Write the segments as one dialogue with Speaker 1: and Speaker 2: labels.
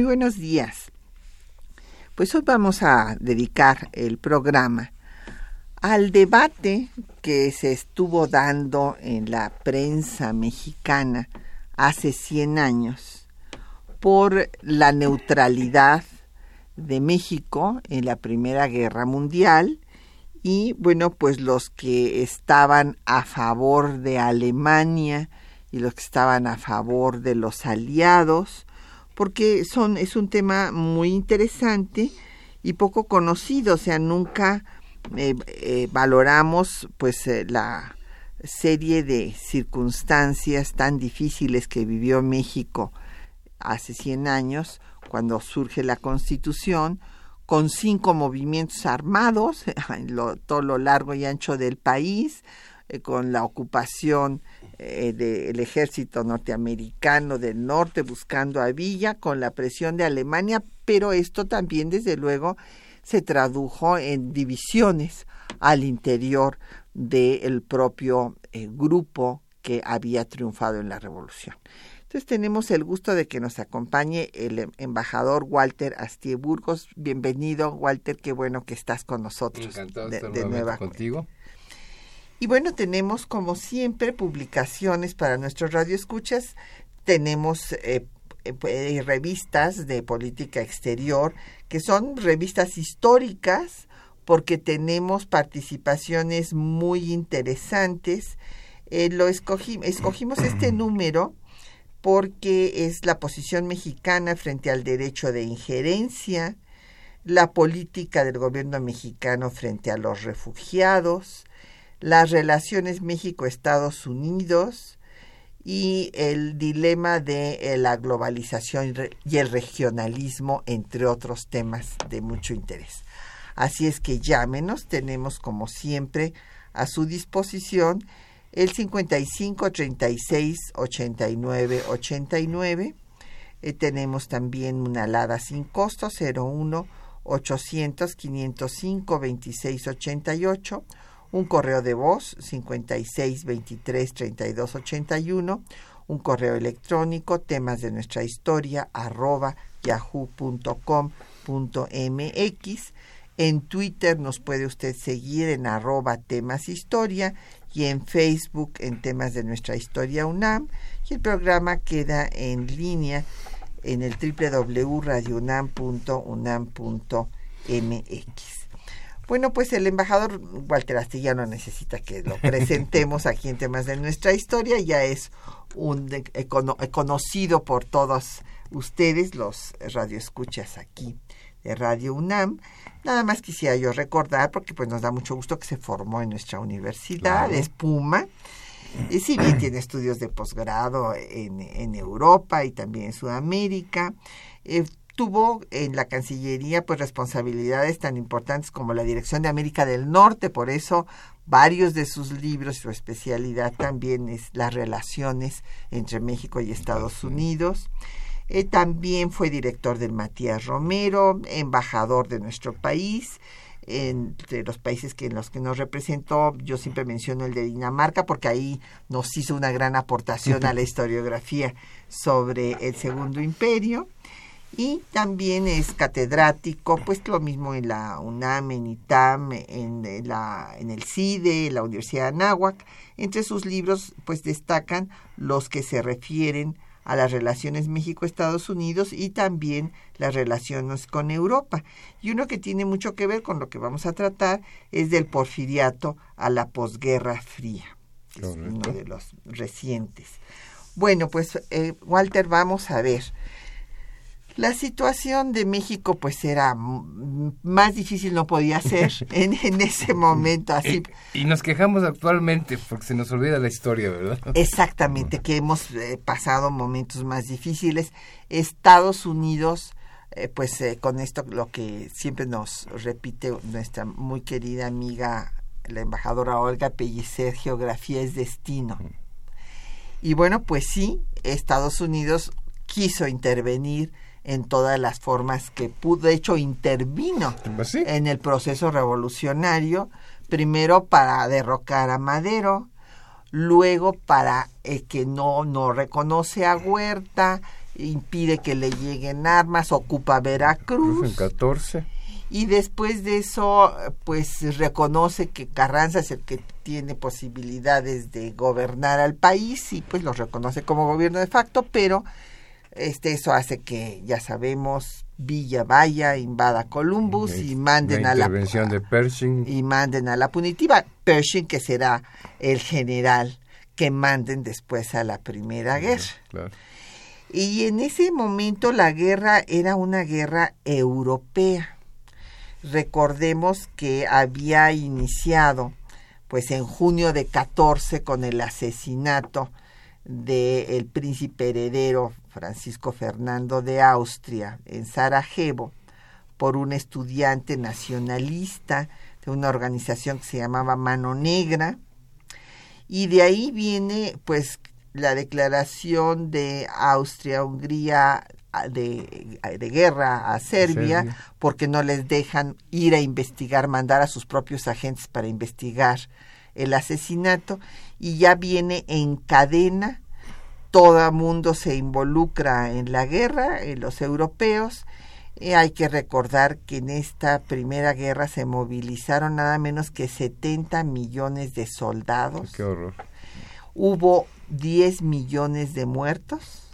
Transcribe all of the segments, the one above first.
Speaker 1: Muy buenos días. Pues hoy vamos a dedicar el programa al debate que se estuvo dando en la prensa mexicana hace 100 años por la neutralidad de México en la Primera Guerra Mundial y bueno, pues los que estaban a favor de Alemania y los que estaban a favor de los aliados porque son, es un tema muy interesante y poco conocido, o sea, nunca eh, eh, valoramos pues eh, la serie de circunstancias tan difíciles que vivió México hace 100 años, cuando surge la Constitución, con cinco movimientos armados en todo lo largo y ancho del país, con la ocupación eh, del ejército norteamericano del norte buscando a Villa con la presión de Alemania, pero esto también desde luego se tradujo en divisiones al interior del propio eh, grupo que había triunfado en la revolución. Entonces tenemos el gusto de que nos acompañe el embajador Walter Astie Burgos. Bienvenido, Walter, qué bueno que estás con nosotros.
Speaker 2: Encantado de, estar de contigo.
Speaker 1: Y bueno, tenemos como siempre publicaciones para nuestros radioescuchas. Tenemos eh, eh, revistas de política exterior que son revistas históricas porque tenemos participaciones muy interesantes. Eh, lo escogimos este número porque es la posición mexicana frente al derecho de injerencia, la política del gobierno mexicano frente a los refugiados, las relaciones México-Estados Unidos y el dilema de eh, la globalización y el regionalismo, entre otros temas de mucho interés. Así es que llámenos, tenemos como siempre a su disposición el 55 36 89 89. tenemos también una alada sin costo 01 800 505 26 88 un correo de voz 56 23 32 81, un correo electrónico temas de nuestra historia arroba yahoo.com.mx. En Twitter nos puede usted seguir en arroba temas historia y en Facebook en temas de nuestra historia UNAM y el programa queda en línea en el www.radiounam.unam.mx. Bueno, pues el embajador Walter Astillano necesita que lo presentemos aquí en temas de nuestra historia. Ya es un conocido por todos ustedes, los radioescuchas aquí de Radio UNAM. Nada más quisiera yo recordar, porque pues nos da mucho gusto que se formó en nuestra universidad, es Puma. Y si bien tiene estudios de posgrado en, en Europa y también en Sudamérica, eh, tuvo en la Cancillería pues responsabilidades tan importantes como la Dirección de América del Norte, por eso varios de sus libros, su especialidad también es las relaciones entre México y Estados Unidos. Eh, también fue director del Matías Romero, embajador de nuestro país. Entre los países que en los que nos representó, yo siempre menciono el de Dinamarca porque ahí nos hizo una gran aportación a la historiografía sobre el Segundo Imperio y también es catedrático, pues lo mismo en la UNAM, en ITAM, en, la, en el CIDE, la Universidad de Anáhuac. Entre sus libros, pues destacan los que se refieren a las relaciones México-Estados Unidos y también las relaciones con Europa. Y uno que tiene mucho que ver con lo que vamos a tratar es del porfiriato a la posguerra fría, es uno de los recientes. Bueno, pues eh, Walter, vamos a ver La situación de México pues era más difícil no podía ser en, en ese momento así.
Speaker 2: Y, nos quejamos actualmente porque se nos olvida la historia, ¿verdad?
Speaker 1: Exactamente, que hemos eh, pasado momentos más difíciles. Estados Unidos, eh, pues eh, con esto lo que siempre nos repite nuestra muy querida amiga, la embajadora Olga Pellicer, geografía es destino. Y bueno, pues sí, Estados Unidos quiso intervenir en todas las formas que pudo. De hecho, intervino
Speaker 2: pues
Speaker 1: en el proceso revolucionario, primero para derrocar a Madero, luego para eh, que no, no reconoce a Huerta, impide que le lleguen armas, ocupa Veracruz.
Speaker 2: En 14.
Speaker 1: Y después de eso, pues reconoce que Carranza es el que tiene posibilidades de gobernar al país y pues lo reconoce como gobierno de facto, pero este, eso hace que, ya sabemos, Villa vaya, invada Columbus y manden
Speaker 2: a
Speaker 1: la
Speaker 2: de Pershing.
Speaker 1: y manden a la punitiva Pershing que será el general que manden después a la Primera Guerra. Y en ese momento la guerra era una guerra europea. Recordemos que había iniciado pues en junio de 14 con el asesinato del príncipe heredero Francisco Fernando de Austria en Sarajevo por un estudiante nacionalista de una organización que se llamaba Mano Negra. Y de ahí viene pues la declaración de Austria-Hungría de, de, guerra a Serbia, porque no les dejan ir a investigar, mandar a sus propios agentes para investigar el asesinato. Y ya viene en cadena todo mundo se involucra en la guerra, en los europeos. Y hay que recordar que en esta primera guerra se movilizaron nada menos que 70 millones de soldados.
Speaker 2: Qué horror.
Speaker 1: Hubo 10 millones de muertos.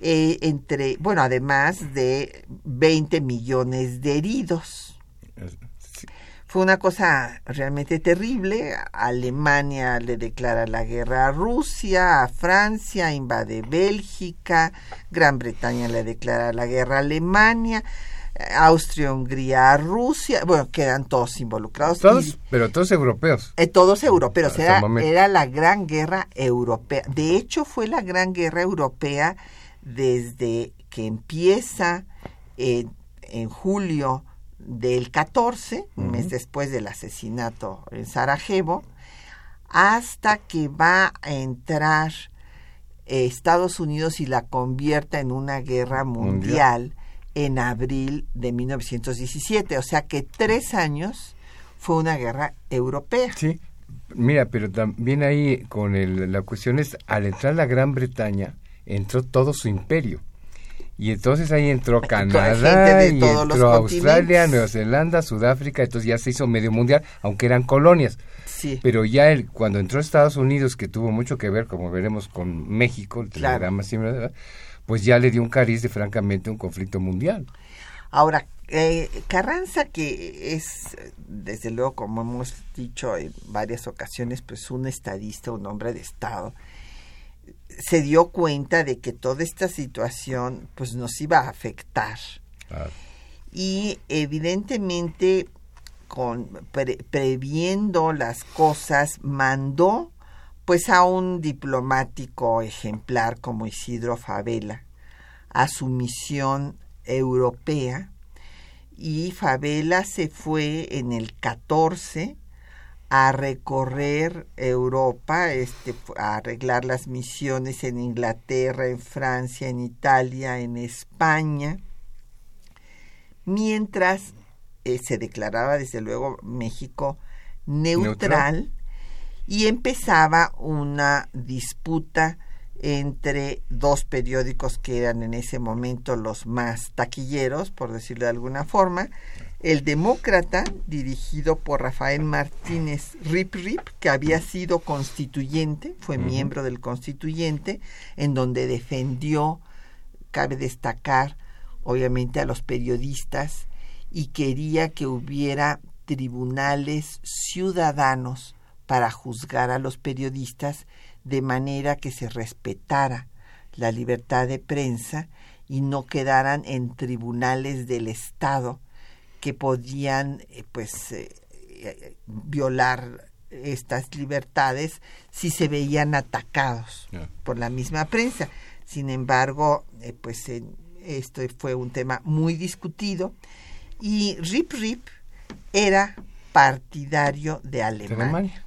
Speaker 1: Eh, entre, bueno, además de 20 millones de heridos. Fue una cosa realmente terrible. Alemania le declara la guerra a Rusia, a Francia, invade Bélgica, Gran Bretaña le declara la guerra a Alemania. Austria, Hungría, a Rusia, bueno, quedan todos involucrados.
Speaker 2: Todos, pero todos europeos.
Speaker 1: Eh, todos europeos, era, era la gran guerra europea. De hecho, fue la gran guerra europea desde que empieza en julio del 14, un mes después del asesinato en Sarajevo, hasta que va a entrar eh, Estados Unidos y la convierta en una guerra mundial, en abril de 1917. O sea que tres años fue una guerra europea.
Speaker 2: Sí, mira, pero también ahí con el, la cuestión es, al entrar la Gran Bretaña, entró todo su imperio. Y entonces ahí entró Canadá, y entró Australia, Nueva Zelanda, Sudáfrica, entonces ya se hizo medio mundial, aunque eran colonias.
Speaker 1: Sí.
Speaker 2: Pero ya el, cuando entró Estados Unidos, que tuvo mucho que ver, como veremos, con México, el telegrama siempre, pues ya le dio un cariz de francamente un conflicto mundial.
Speaker 1: Ahora, eh, Carranza, que es, desde luego, como hemos dicho en varias ocasiones, pues un estadista, un hombre de Estado, se dio cuenta de que toda esta situación pues nos iba a afectar. Y evidentemente con previendo las cosas mandó pues a un diplomático ejemplar como Isidro Favela a su misión europea y Favela se fue en el 14 a recorrer Europa, este, a arreglar las misiones en Inglaterra, en Francia, en Italia, en España, mientras eh, se declaraba desde luego México neutral, y empezaba una disputa entre dos periódicos que eran en ese momento los más taquilleros, por decirlo de alguna forma, el Demócrata, dirigido por Rafael Martínez Rip Rip, que había sido constituyente, fue miembro del constituyente, en donde defendió, cabe destacar, obviamente a los periodistas, y quería que hubiera tribunales ciudadanos para juzgar a los periodistas de manera que se respetara la libertad de prensa y no quedaran en tribunales del Estado que podían eh, pues eh, eh, violar estas libertades si se veían atacados por la misma prensa. Sin embargo, pues esto fue un tema muy discutido y Rip Rip era partidario de Alemania.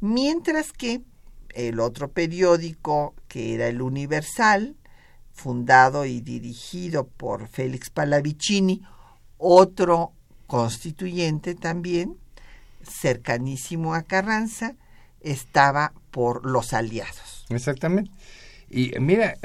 Speaker 1: Mientras que el otro periódico, que era el Universal, fundado y dirigido por Félix Pallavicini, otro constituyente también, cercanísimo a Carranza, estaba por los aliados.
Speaker 2: Exactamente. Y mira,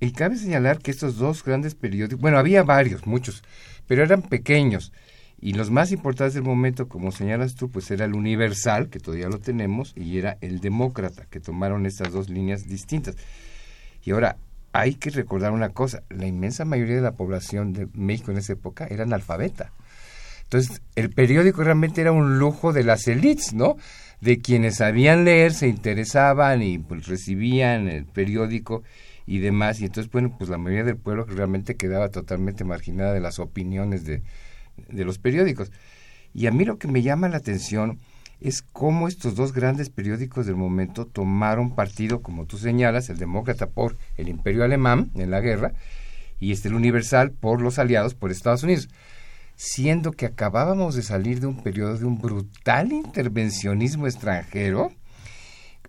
Speaker 2: y cabe señalar que estos dos grandes periódicos, bueno, había varios, muchos, pero eran pequeños. Y los más importantes del momento, como señalas tú, pues era el Universal, que todavía lo tenemos, y era el Demócrata, que tomaron estas dos líneas distintas. Y ahora, hay que recordar una cosa, la inmensa mayoría de la población de México en esa época era analfabeta. Entonces, el periódico realmente era un lujo de las élites, ¿no? De quienes sabían leer, se interesaban y pues, recibían el periódico y demás. Y entonces, bueno, pues la mayoría del pueblo realmente quedaba totalmente marginada de las opiniones de, de los periódicos. Y a mí lo que me llama la atención es cómo estos dos grandes periódicos del momento tomaron partido, como tú señalas, el demócrata por el imperio alemán en la guerra y este el universal por los aliados por Estados Unidos, siendo que acabábamos de salir de un periodo de un brutal intervencionismo extranjero,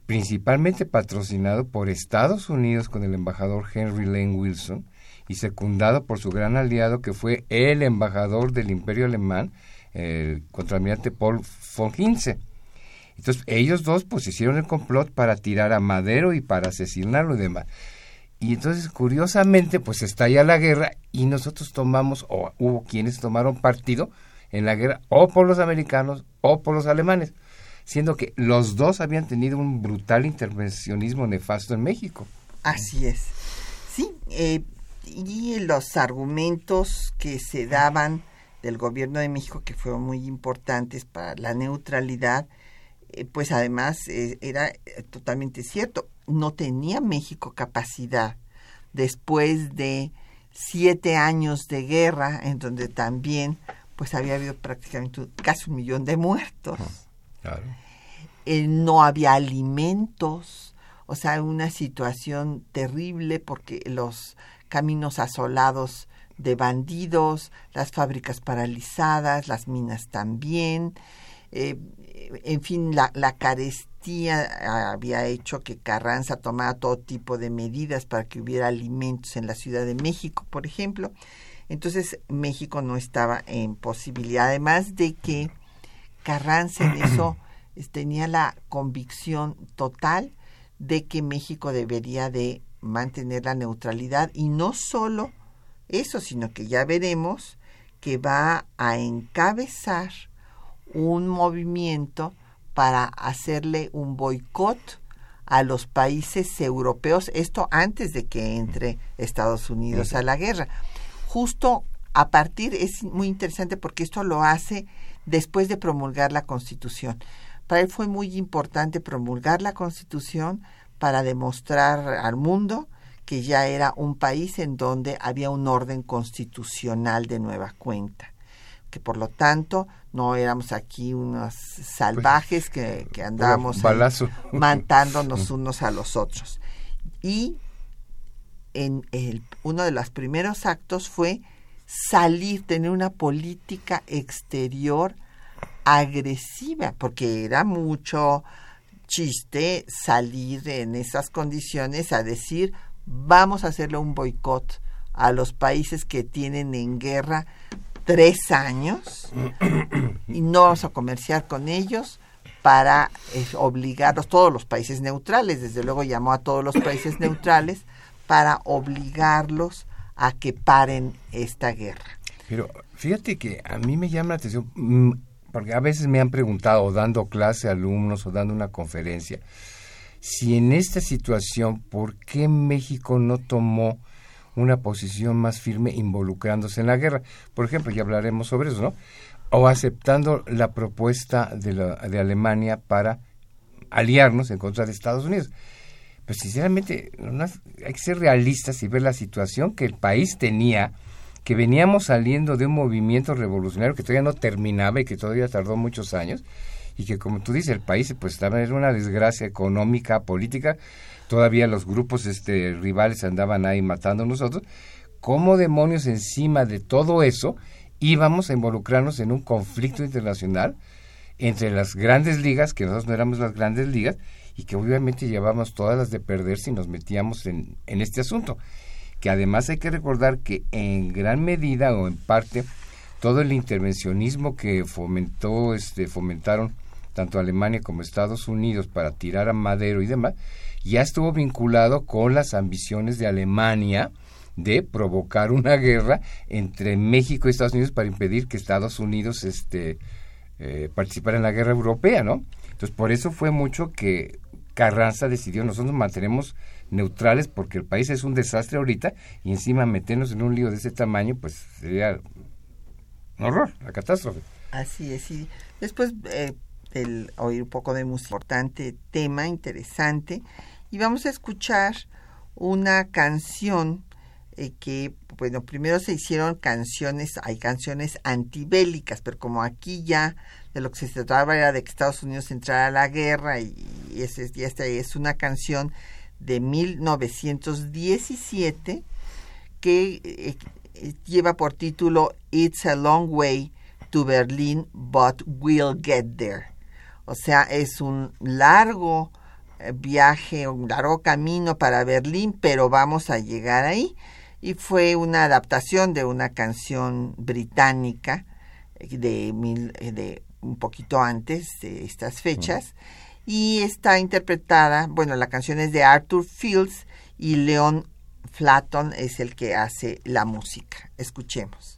Speaker 2: principalmente patrocinado por Estados Unidos con el embajador Henry Lane Wilson y secundado por su gran aliado que fue el embajador del imperio alemán, el contraalmirante Paul von Hinze. Entonces, ellos dos pues hicieron el complot para tirar a Madero y para asesinarlo y demás. Y entonces, curiosamente, pues estalla la guerra y nosotros tomamos, o hubo quienes tomaron partido en la guerra, o por los americanos o por los alemanes, siendo que los dos habían tenido un brutal intervencionismo nefasto en México.
Speaker 1: Así es. Sí, eh, y los argumentos que se daban del gobierno de México que fueron muy importantes para la neutralidad, eh, pues además eh, era eh, totalmente cierto, no tenía México capacidad después de siete años de guerra en donde también pues había habido prácticamente casi un millón de muertos. no había alimentos, o sea, una situación terrible porque los caminos asolados de bandidos, las fábricas paralizadas, las minas también. Eh, en fin, la, la, carestía había hecho que Carranza tomara todo tipo de medidas para que hubiera alimentos en la Ciudad de México, por ejemplo. Entonces México no estaba en posibilidad, además de que Carranza en eso tenía la convicción total de que México debería de mantener la neutralidad y no solo eso, sino que ya veremos que va a encabezar un movimiento para hacerle un boicot a los países europeos, esto antes de que entre Estados Unidos a la guerra. Justo a partir, es muy interesante porque esto lo hace después de promulgar la Constitución. Para él fue muy importante promulgar la Constitución para demostrar al mundo que ya era un país en donde había un orden constitucional de nueva cuenta que por lo tanto no éramos aquí unos salvajes que, que andábamos matándonos unos a los otros. Y en el, uno de los primeros actos fue salir, tener una política exterior agresiva, porque era mucho chiste salir en esas condiciones a decir vamos a hacerle un boicot a los países que tienen en guerra tres años y no vamos a comerciar con ellos para eh, obligarlos, todos los países neutrales, desde luego llamó a todos los países neutrales, para obligarlos a que paren esta guerra.
Speaker 2: Pero fíjate que a mí me llama la atención, mm, porque a veces me han preguntado, dando clase a alumnos, o dando una conferencia, si en esta situación, ¿por qué México no tomó una posición más firme involucrándose en la guerra? Por ejemplo, ya hablaremos sobre eso, ¿no? O aceptando la propuesta de, la, de Alemania para aliarnos en contra de Estados Unidos. pues sinceramente hay que ser realistas y ver la situación que el país tenía, que veníamos saliendo de un movimiento revolucionario que todavía no terminaba y que todavía tardó muchos años y que como tú dices el país pues estaba en una desgracia económica, política, todavía los grupos este rivales andaban ahí matando a nosotros. ¿Cómo demonios encima de todo eso íbamos a involucrarnos en un conflicto internacional entre las grandes ligas, que nosotros no éramos las grandes ligas, y que obviamente llevábamos todas las de perder si nos metíamos en, en este asunto. Que además hay que recordar que en gran medida o en parte todo el intervencionismo que fomentó, este, fomentaron tanto Alemania como Estados Unidos para tirar a Madero y demás, ya estuvo vinculado con las ambiciones de Alemania de provocar una guerra entre México y Estados Unidos para impedir que Estados Unidos este, eh, participara en la guerra europea, ¿no? Entonces, por eso fue mucho que Carranza decidió, nosotros nos mantenemos neutrales porque el país es un desastre ahorita y encima meternos en un lío de ese tamaño, pues sería un horror, la catástrofe.
Speaker 1: Así es, y después eh, oír un poco de música, importante tema, interesante, y vamos a escuchar una canción eh, que, bueno, primero se hicieron canciones, hay canciones antibélicas, pero como aquí ya de lo que se trataba era de que Estados Unidos entrara a la guerra y, ese, y esta es una canción de 1917 que eh, eh, lleva por título It's a Long Way to Berlin, but We'll Get There. O sea, es un largo eh, viaje, un largo camino para Berlín, pero vamos a llegar ahí. Y fue una adaptación de una canción británica de, mil, de un poquito antes de estas fechas y está interpretada, bueno, la canción es de Arthur Fields y Leon Flaton es el que hace la música. Escuchemos.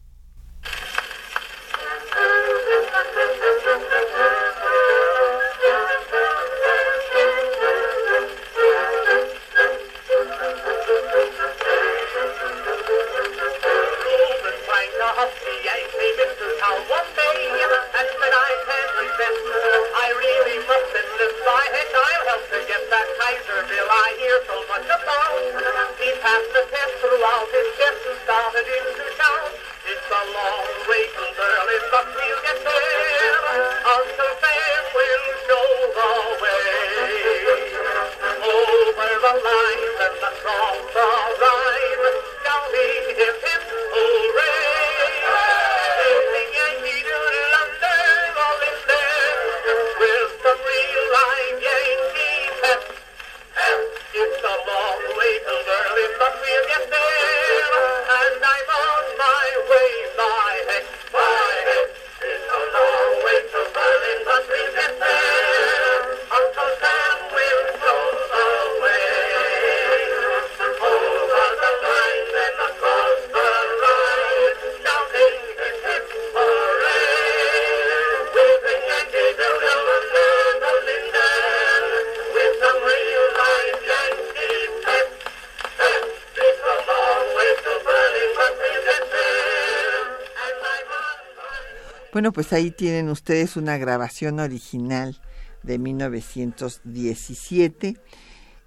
Speaker 1: Bueno, pues ahí tienen ustedes una grabación original de 1917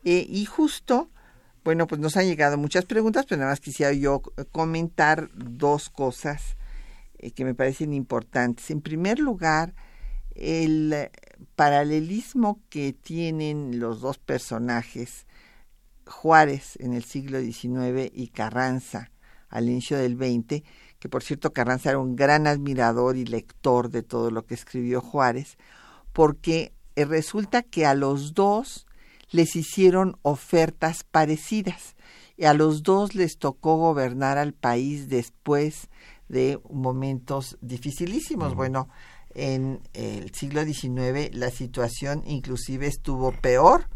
Speaker 1: eh, y justo, bueno, pues nos han llegado muchas preguntas, pero nada más quisiera yo comentar dos cosas eh, que me parecen importantes. En primer lugar, el paralelismo que tienen los dos personajes, Juárez en el siglo XIX y Carranza al inicio del XX, que por cierto Carranza era un gran admirador y lector de todo lo que escribió Juárez, porque eh, resulta que a los dos les hicieron ofertas parecidas y a los dos les tocó gobernar al país después de momentos dificilísimos. Bueno, en el siglo XIX la situación inclusive estuvo peor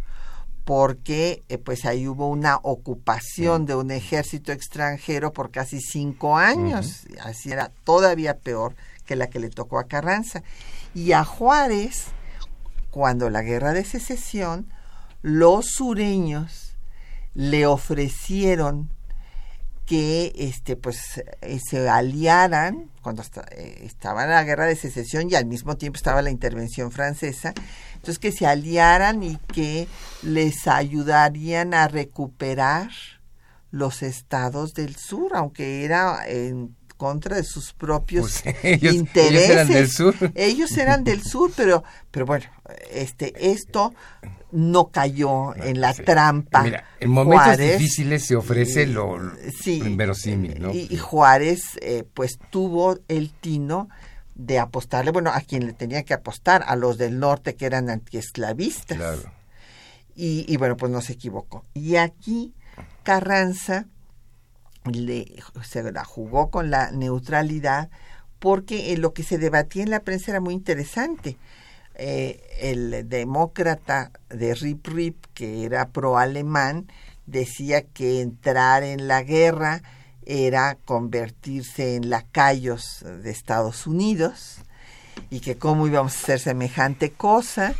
Speaker 1: porque eh, pues ahí hubo una ocupación de un ejército extranjero por casi cinco años, así era todavía peor que la que le tocó a Carranza. Y a Juárez, cuando la guerra de secesión, los sureños le ofrecieron que este pues eh, se aliaran cuando eh, estaba la guerra de secesión y al mismo tiempo estaba la intervención francesa. Entonces que se aliaran y que les ayudarían a recuperar los estados del sur aunque era en contra de sus propios pues, intereses ellos eran del sur ellos eran del sur pero pero bueno este esto no cayó en la trampa. Mira,
Speaker 2: en momentos difíciles se ofrece lo sí, inverosímil, ¿no?
Speaker 1: Y, Juárez, eh, pues tuvo el tino de apostarle, bueno, a quien le tenía que apostar, a los del norte que eran antiesclavistas. Claro. Y, y bueno, pues no se equivocó. Y aquí Carranza le, se la jugó con la neutralidad porque eh, lo que se debatía en la prensa era muy interesante eh, el demócrata de Rip Rip, que era pro-alemán, decía que entrar en la guerra era convertirse en lacayos de Estados Unidos y que cómo íbamos a hacer semejante cosa.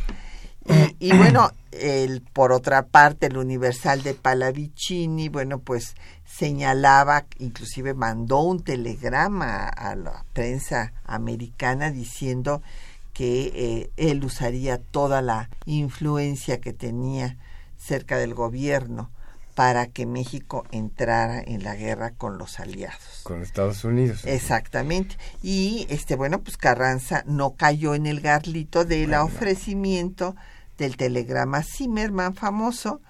Speaker 1: Y, bueno, el, por otra parte, el Universal de Pallavicini, bueno, pues señalaba, inclusive mandó un telegrama a la prensa americana diciendo que eh, él usaría toda la influencia que tenía cerca del gobierno para que México entrara en la guerra con los aliados.
Speaker 2: Con Estados Unidos.
Speaker 1: Exactamente. Y este bueno, pues Carranza no cayó en el garlito del ofrecimiento del telegrama Zimmerman famoso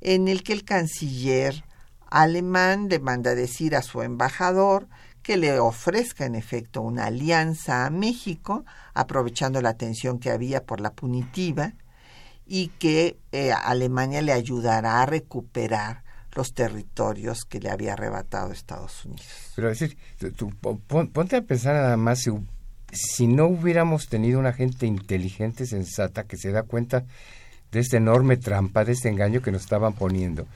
Speaker 1: en el que el canciller alemán le manda decir a su embajador que le ofrezca en efecto una alianza a México, aprovechando la tensión que había por la punitiva, y que eh, Alemania le ayudará a recuperar los territorios que le había arrebatado Estados Unidos.
Speaker 2: Pero decir, ponte a pensar nada más si no hubiéramos tenido una gente inteligente, sensata, que se da cuenta de esta enorme trampa, de este engaño que nos estaban poniendo,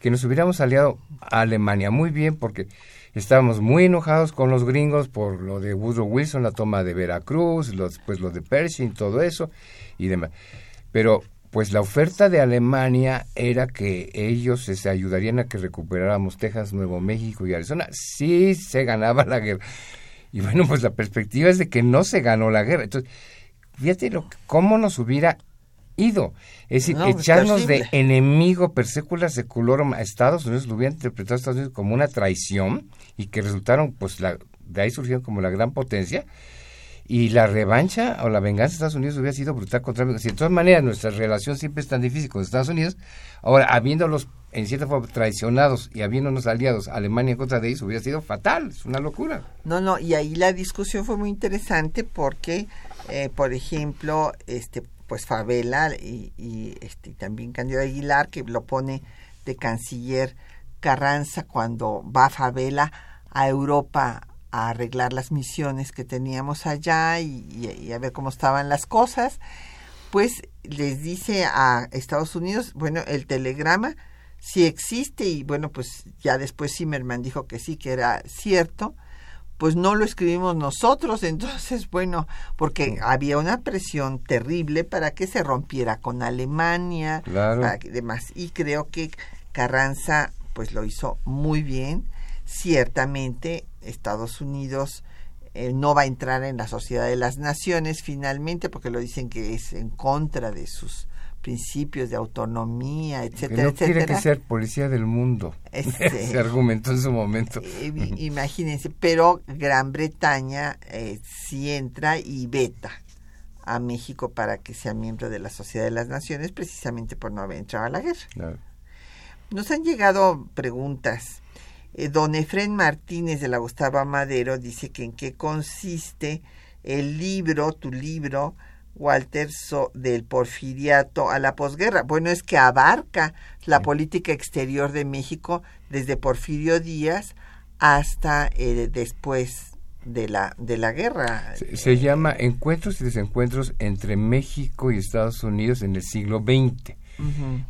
Speaker 2: que nos hubiéramos aliado a Alemania muy bien, porque estábamos muy enojados con los gringos por lo de Woodrow Wilson, la toma de Veracruz, los, pues lo de Pershing, todo eso y demás. Pero pues la oferta de Alemania era que ellos se ayudarían a que recuperáramos Texas, Nuevo México y Arizona. Sí se ganaba la guerra. Y bueno, pues la perspectiva es de que no se ganó la guerra. Entonces, fíjate lo, cómo nos hubiera ido. Es decir, echarnos de enemigo per secula seculorum a Estados Unidos, lo hubiera interpretado a Estados Unidos como una traición y que resultaron, pues, la, de ahí surgieron como la gran potencia. Y la revancha o la venganza de Estados Unidos hubiera sido brutal contra México. Si de todas maneras nuestra relación siempre es tan difícil con Estados Unidos, ahora habiéndolos en cierta forma traicionados y habiéndonos aliados Alemania en contra de ellos hubiera sido fatal, es una locura.
Speaker 1: No, no, y ahí la discusión fue muy interesante porque, eh, por ejemplo, este pues Favela y, y este, también Cándido Aguilar, que lo pone de canciller Carranza cuando va Favela a Europa a arreglar las misiones que teníamos allá y, a ver cómo estaban las cosas, pues les dice a Estados Unidos, bueno, el telegrama sí existe y bueno, pues ya después Zimmerman dijo que sí, que era cierto, pues no lo escribimos nosotros, entonces bueno, porque había una presión terrible para que se rompiera con Alemania, para que demás, y creo que Carranza pues lo hizo muy bien, ciertamente Estados Unidos eh, no va a entrar en la Sociedad de las Naciones finalmente, porque lo dicen que es en contra de sus principios de autonomía, etcétera,
Speaker 2: no
Speaker 1: etcétera.
Speaker 2: quiere que sea policía del mundo. Este, Se argumentó en su momento.
Speaker 1: Eh, imagínense, pero Gran Bretaña eh, sí entra y veta a México para que sea miembro de la Sociedad de las Naciones, precisamente por no haber entrado a la guerra. Nos han llegado preguntas. Eh, don Efren Martínez de la Gustavo Madero dice que en qué consiste el libro, tu libro, Walter, del porfiriato a la posguerra. Bueno, es que abarca la política exterior de México desde Porfirio Díaz hasta eh, después de la, de la guerra.
Speaker 2: Se, llama Encuentros y Desencuentros entre México y Estados Unidos en el siglo XX.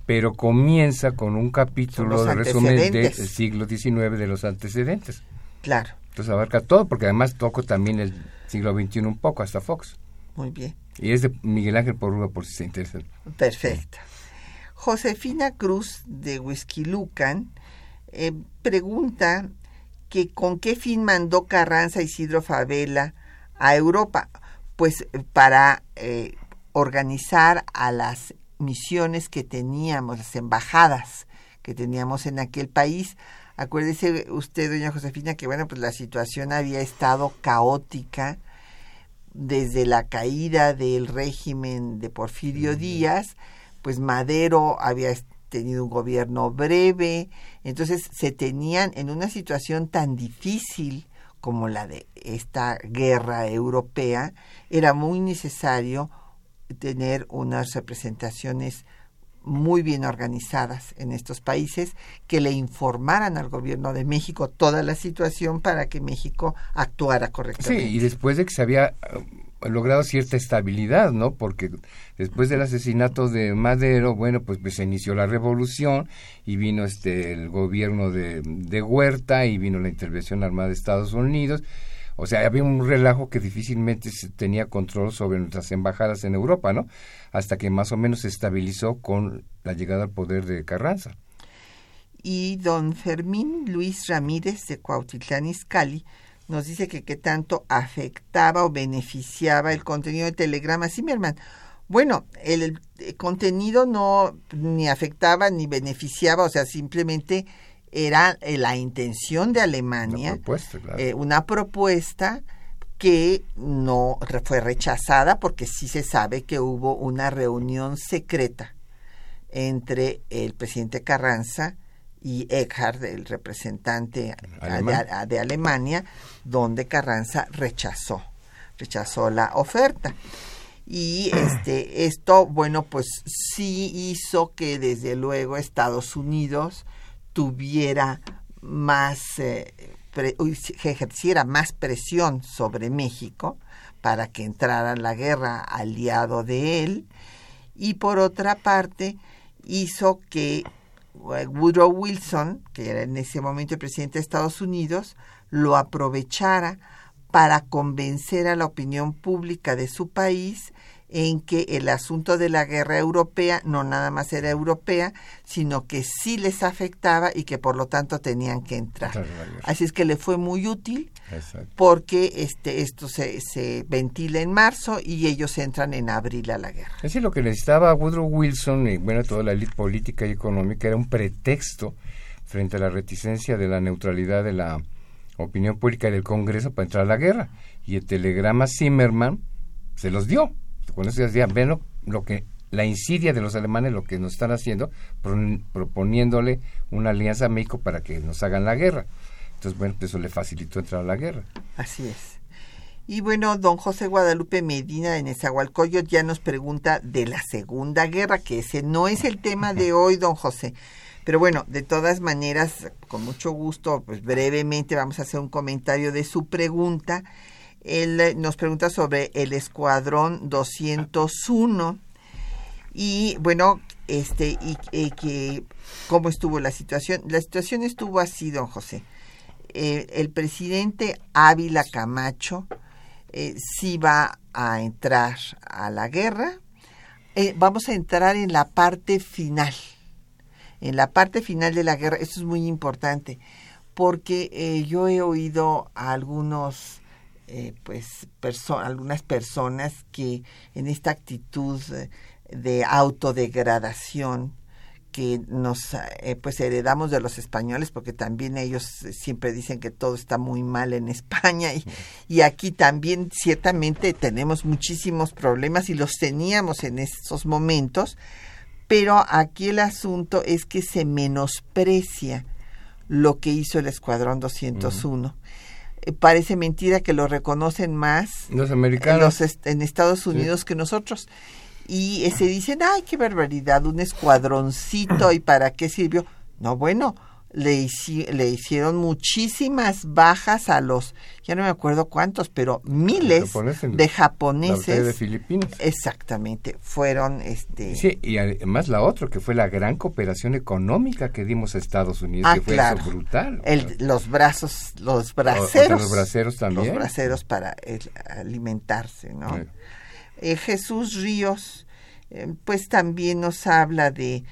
Speaker 2: Pero comienza con un capítulo de resumen del siglo XIX de los antecedentes.
Speaker 1: Claro.
Speaker 2: Entonces abarca todo, porque además toco también el siglo XXI un poco, hasta Fox.
Speaker 1: Muy bien.
Speaker 2: Y es de Miguel Ángel Porruga, por si se interesa.
Speaker 1: Perfecto. Josefina Cruz de Whisky Lucan eh, pregunta que con qué fin mandó Carranza Isidro Favela a Europa, pues para eh, organizar a las misiones que teníamos, las embajadas que teníamos en aquel país. Acuérdese usted, doña Josefina, que bueno, pues la situación había estado caótica desde la caída del régimen de Porfirio Díaz, pues Madero había tenido un gobierno breve, entonces se tenían en una situación tan difícil como la de esta guerra europea, era muy necesario tener unas representaciones muy bien organizadas en estos países que le informaran al gobierno de México toda la situación para que México actuara correctamente.
Speaker 2: Sí, y después de que se había logrado cierta estabilidad, ¿no? Porque después del asesinato de Madero, bueno, pues, pues, se inició la revolución y vino este el gobierno de, de Huerta y vino la intervención armada de Estados Unidos. O sea, había un relajo que difícilmente se tenía control sobre nuestras embajadas en Europa, ¿no? Hasta que más o menos se estabilizó con la llegada al poder de Carranza.
Speaker 1: Y don Fermín Luis Ramírez de Cuautitlán Izcalli nos dice que qué tanto afectaba o beneficiaba el contenido de Telegrama Zimmerman. Bueno, el, contenido no ni afectaba ni beneficiaba, o sea, simplemente era eh, la intención de Alemania,
Speaker 2: una propuesta,
Speaker 1: eh, una propuesta que no fue rechazada porque sí se sabe que hubo una reunión secreta entre el presidente Carranza y Eckhard, el representante De, Alemania, donde Carranza rechazó, rechazó la oferta. Y este, esto, bueno, pues sí hizo que desde luego Estados Unidos tuviera más, eh, ejerciera más presión sobre México para que entrara en la guerra aliado de él. Y por otra parte, hizo que Woodrow Wilson, que era en ese momento el presidente de Estados Unidos, lo aprovechara para convencer a la opinión pública de su país en que el asunto de la guerra europea no nada más era europea, sino que sí les afectaba y que por lo tanto tenían que entrar. Así es que le fue muy útil porque este esto se, se ventila en marzo y ellos entran en abril a la guerra.
Speaker 2: Es decir, lo que necesitaba Woodrow Wilson y bueno, toda la élite política y económica era un pretexto frente a la reticencia de la neutralidad de la opinión pública del Congreso para entrar a la guerra. Y el telegrama Zimmerman se los dio con eso decía, ven lo, que la insidia de los alemanes lo que nos están haciendo, proponiéndole una alianza a México para que nos hagan la guerra. Entonces, bueno, eso le facilitó entrar a la guerra.
Speaker 1: Así es. Y bueno, don José Guadalupe Medina de Nezahualcóyotl ya nos pregunta de la Segunda Guerra, que ese no es el tema de hoy, don José. Pero bueno, de todas maneras, con mucho gusto, pues brevemente vamos a hacer un comentario de su pregunta él eh, nos pregunta sobre el escuadrón 201 y bueno, este y, que cómo estuvo la situación. La situación estuvo así, don José. Eh, el presidente Ávila Camacho eh, sí va a entrar a la guerra. vamos a entrar en la parte final. En la parte final de la guerra, esto es muy importante, porque yo he oído a algunos eh, pues algunas personas que en esta actitud de autodegradación que nos eh, pues heredamos de los españoles porque también ellos siempre dicen que todo está muy mal en España y, y aquí también ciertamente tenemos muchísimos problemas y los teníamos en esos momentos pero aquí el asunto es que se menosprecia lo que hizo el Escuadrón 201 parece mentira que lo reconocen más
Speaker 2: los americanos
Speaker 1: en Estados Unidos que nosotros. Y se dicen, ay, qué barbaridad, un escuadroncito, ¿y para qué sirvió? No, bueno, le, le hicieron muchísimas bajas a los, ya no me acuerdo cuántos, pero miles de japoneses.
Speaker 2: de Filipinas.
Speaker 1: Exactamente, fueron este.
Speaker 2: Sí, y además la otra, que fue la gran cooperación económica que dimos a Estados Unidos,
Speaker 1: ah,
Speaker 2: que fue
Speaker 1: brutal. los brazos, los braceros.
Speaker 2: los braceros también.
Speaker 1: Los braceros para alimentarse, ¿no? Eh, Jesús Ríos, eh, pues también nos habla de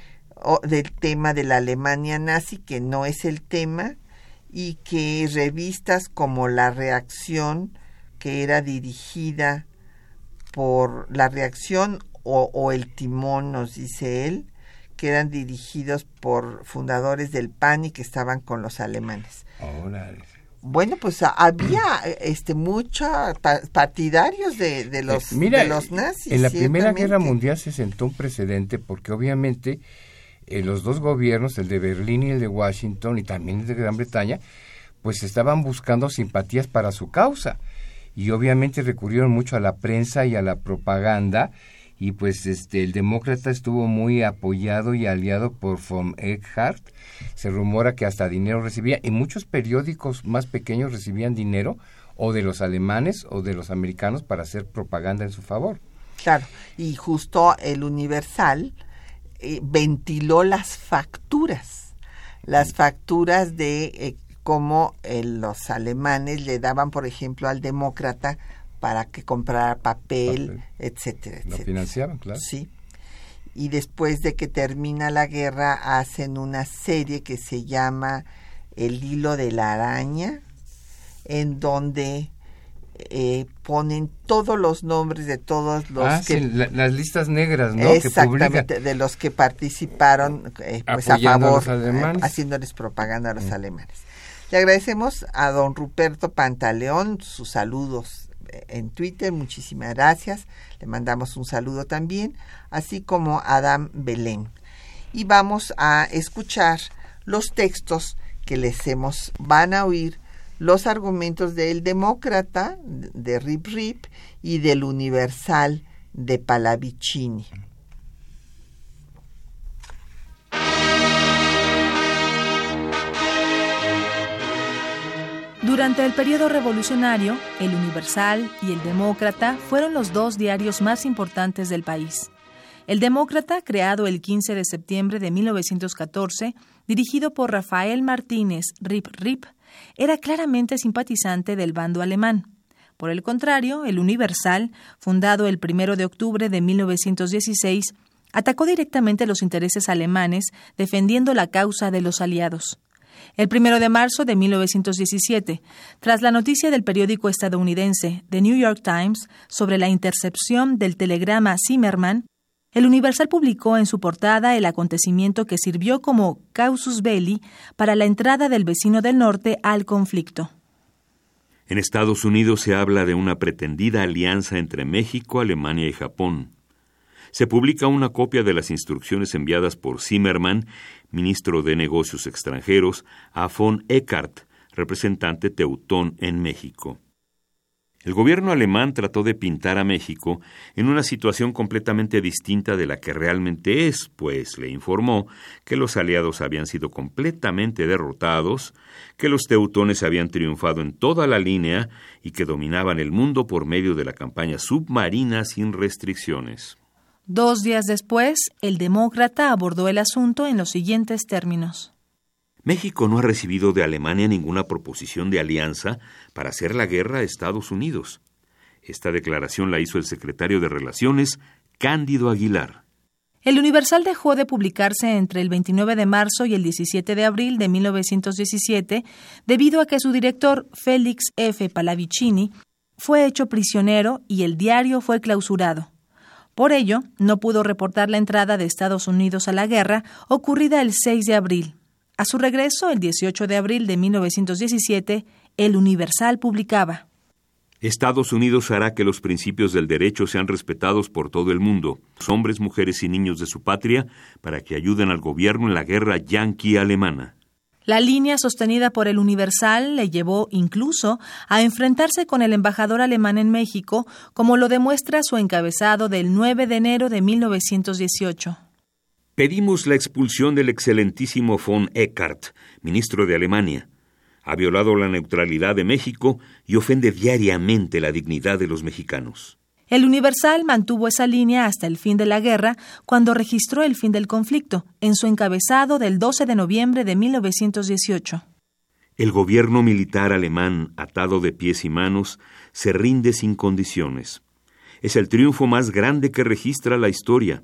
Speaker 1: del tema de la Alemania nazi, que no es el tema, y que revistas como La Reacción, que era dirigida por La Reacción o, El Timón, nos dice él, que eran dirigidos por fundadores del PAN y que estaban con los alemanes. Bueno, pues había este muchos partidarios de, de los,
Speaker 2: eh, de
Speaker 1: los nazis.
Speaker 2: En la Primera Guerra Mundial se sentó un precedente porque obviamente eh, los dos gobiernos, el de Berlín y el de Washington y también el de Gran Bretaña, pues estaban buscando simpatías para su causa y obviamente recurrieron mucho a la prensa y a la propaganda y pues este el demócrata estuvo muy apoyado y aliado por von Eckhart. Se rumora que hasta dinero recibía y muchos periódicos más pequeños recibían dinero o de los alemanes o de los americanos para hacer propaganda en su favor.
Speaker 1: Claro, y justo el Universal eh, ventiló las facturas, las facturas de eh, cómo eh, los alemanes le daban, por ejemplo, al demócrata para que comprara papel, etcétera, etcétera.
Speaker 2: Lo financiaban, claro.
Speaker 1: Sí. Y después de que termina la guerra hacen una serie que se llama El hilo de la araña, en donde eh, ponen todos los nombres de todos los
Speaker 2: ah,
Speaker 1: que
Speaker 2: las listas negras no
Speaker 1: exactamente de los que participaron eh, pues a favor eh, haciéndoles propaganda a los mm. alemanes. Le agradecemos a don Ruperto Pantaleón sus saludos en Twitter muchísimas gracias. Le mandamos un saludo también así como a Adam Belén. Y vamos a escuchar los textos que les hemos van a oír los argumentos del demócrata de Rip Rip y del universal de Palavicini.
Speaker 3: Durante el periodo revolucionario, el Universal y el Demócrata fueron los dos diarios más importantes del país. El Demócrata, creado el 15 de septiembre de 1914, dirigido por Rafael Martínez Rip Rip, era claramente simpatizante del bando alemán. Por el contrario, el Universal, fundado el 1 de octubre de 1916, atacó directamente los intereses alemanes, defendiendo la causa de los aliados. El 1 de marzo de 1917, tras la noticia del periódico estadounidense The New York Times sobre la intercepción del telegrama Zimmerman, el Universal publicó en su portada el acontecimiento que sirvió como causus belli para la entrada del vecino del norte al conflicto.
Speaker 4: En Estados Unidos se habla de una pretendida alianza entre México, Alemania y Japón. Se publica una copia de las instrucciones enviadas por Zimmermann, ministro de Negocios Extranjeros, a von Eckart, representante teutón en México. El gobierno alemán trató de pintar a México en una situación completamente distinta de la que realmente es, pues le informó que los aliados habían sido completamente derrotados, que los teutones habían triunfado en toda la línea y que dominaban el mundo por medio de la campaña submarina sin restricciones.
Speaker 3: Dos días después, el demócrata abordó el asunto en los siguientes términos.
Speaker 4: México no ha recibido de Alemania ninguna proposición de alianza para hacer la guerra a Estados Unidos. Esta declaración la hizo el secretario de Relaciones, Cándido Aguilar.
Speaker 3: El Universal dejó de publicarse entre el 29 de marzo y el 17 de abril de 1917 debido a que su director, Félix F. Palavicini, fue hecho prisionero y el diario fue clausurado. Por ello, no pudo reportar la entrada de Estados Unidos a la guerra ocurrida el 6 de abril. A su regreso, el 18 de abril de 1917, El Universal publicaba.
Speaker 4: Estados Unidos hará que los principios del derecho sean respetados por todo el mundo, hombres, mujeres y niños de su patria, para que ayuden al gobierno en la guerra yanqui-alemana.
Speaker 3: La línea sostenida por el Universal le llevó incluso a enfrentarse con el embajador alemán en México, como lo demuestra su encabezado del 9 de enero de 1918.
Speaker 4: Pedimos la expulsión del excelentísimo von Eckart, ministro de Alemania. Ha violado la neutralidad de México y ofende diariamente la dignidad de los mexicanos.
Speaker 3: El Universal mantuvo esa línea hasta el fin de la guerra, cuando registró el fin del conflicto, en su encabezado del 12 de noviembre de 1918.
Speaker 4: El gobierno militar alemán, atado de pies y manos, se rinde sin condiciones. Es el triunfo más grande que registra la historia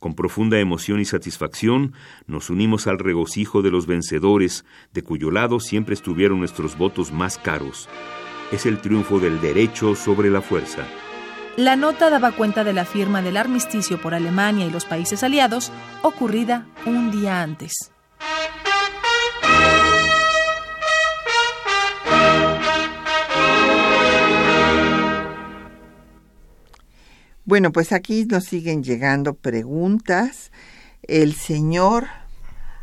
Speaker 4: Con profunda emoción y satisfacción nos unimos al regocijo de los vencedores, de cuyo lado siempre estuvieron nuestros votos más caros. Es el triunfo del derecho sobre la fuerza.
Speaker 3: La nota daba cuenta de la firma del armisticio por Alemania y los países aliados, ocurrida un día antes.
Speaker 1: Bueno, pues aquí nos siguen llegando preguntas. El señor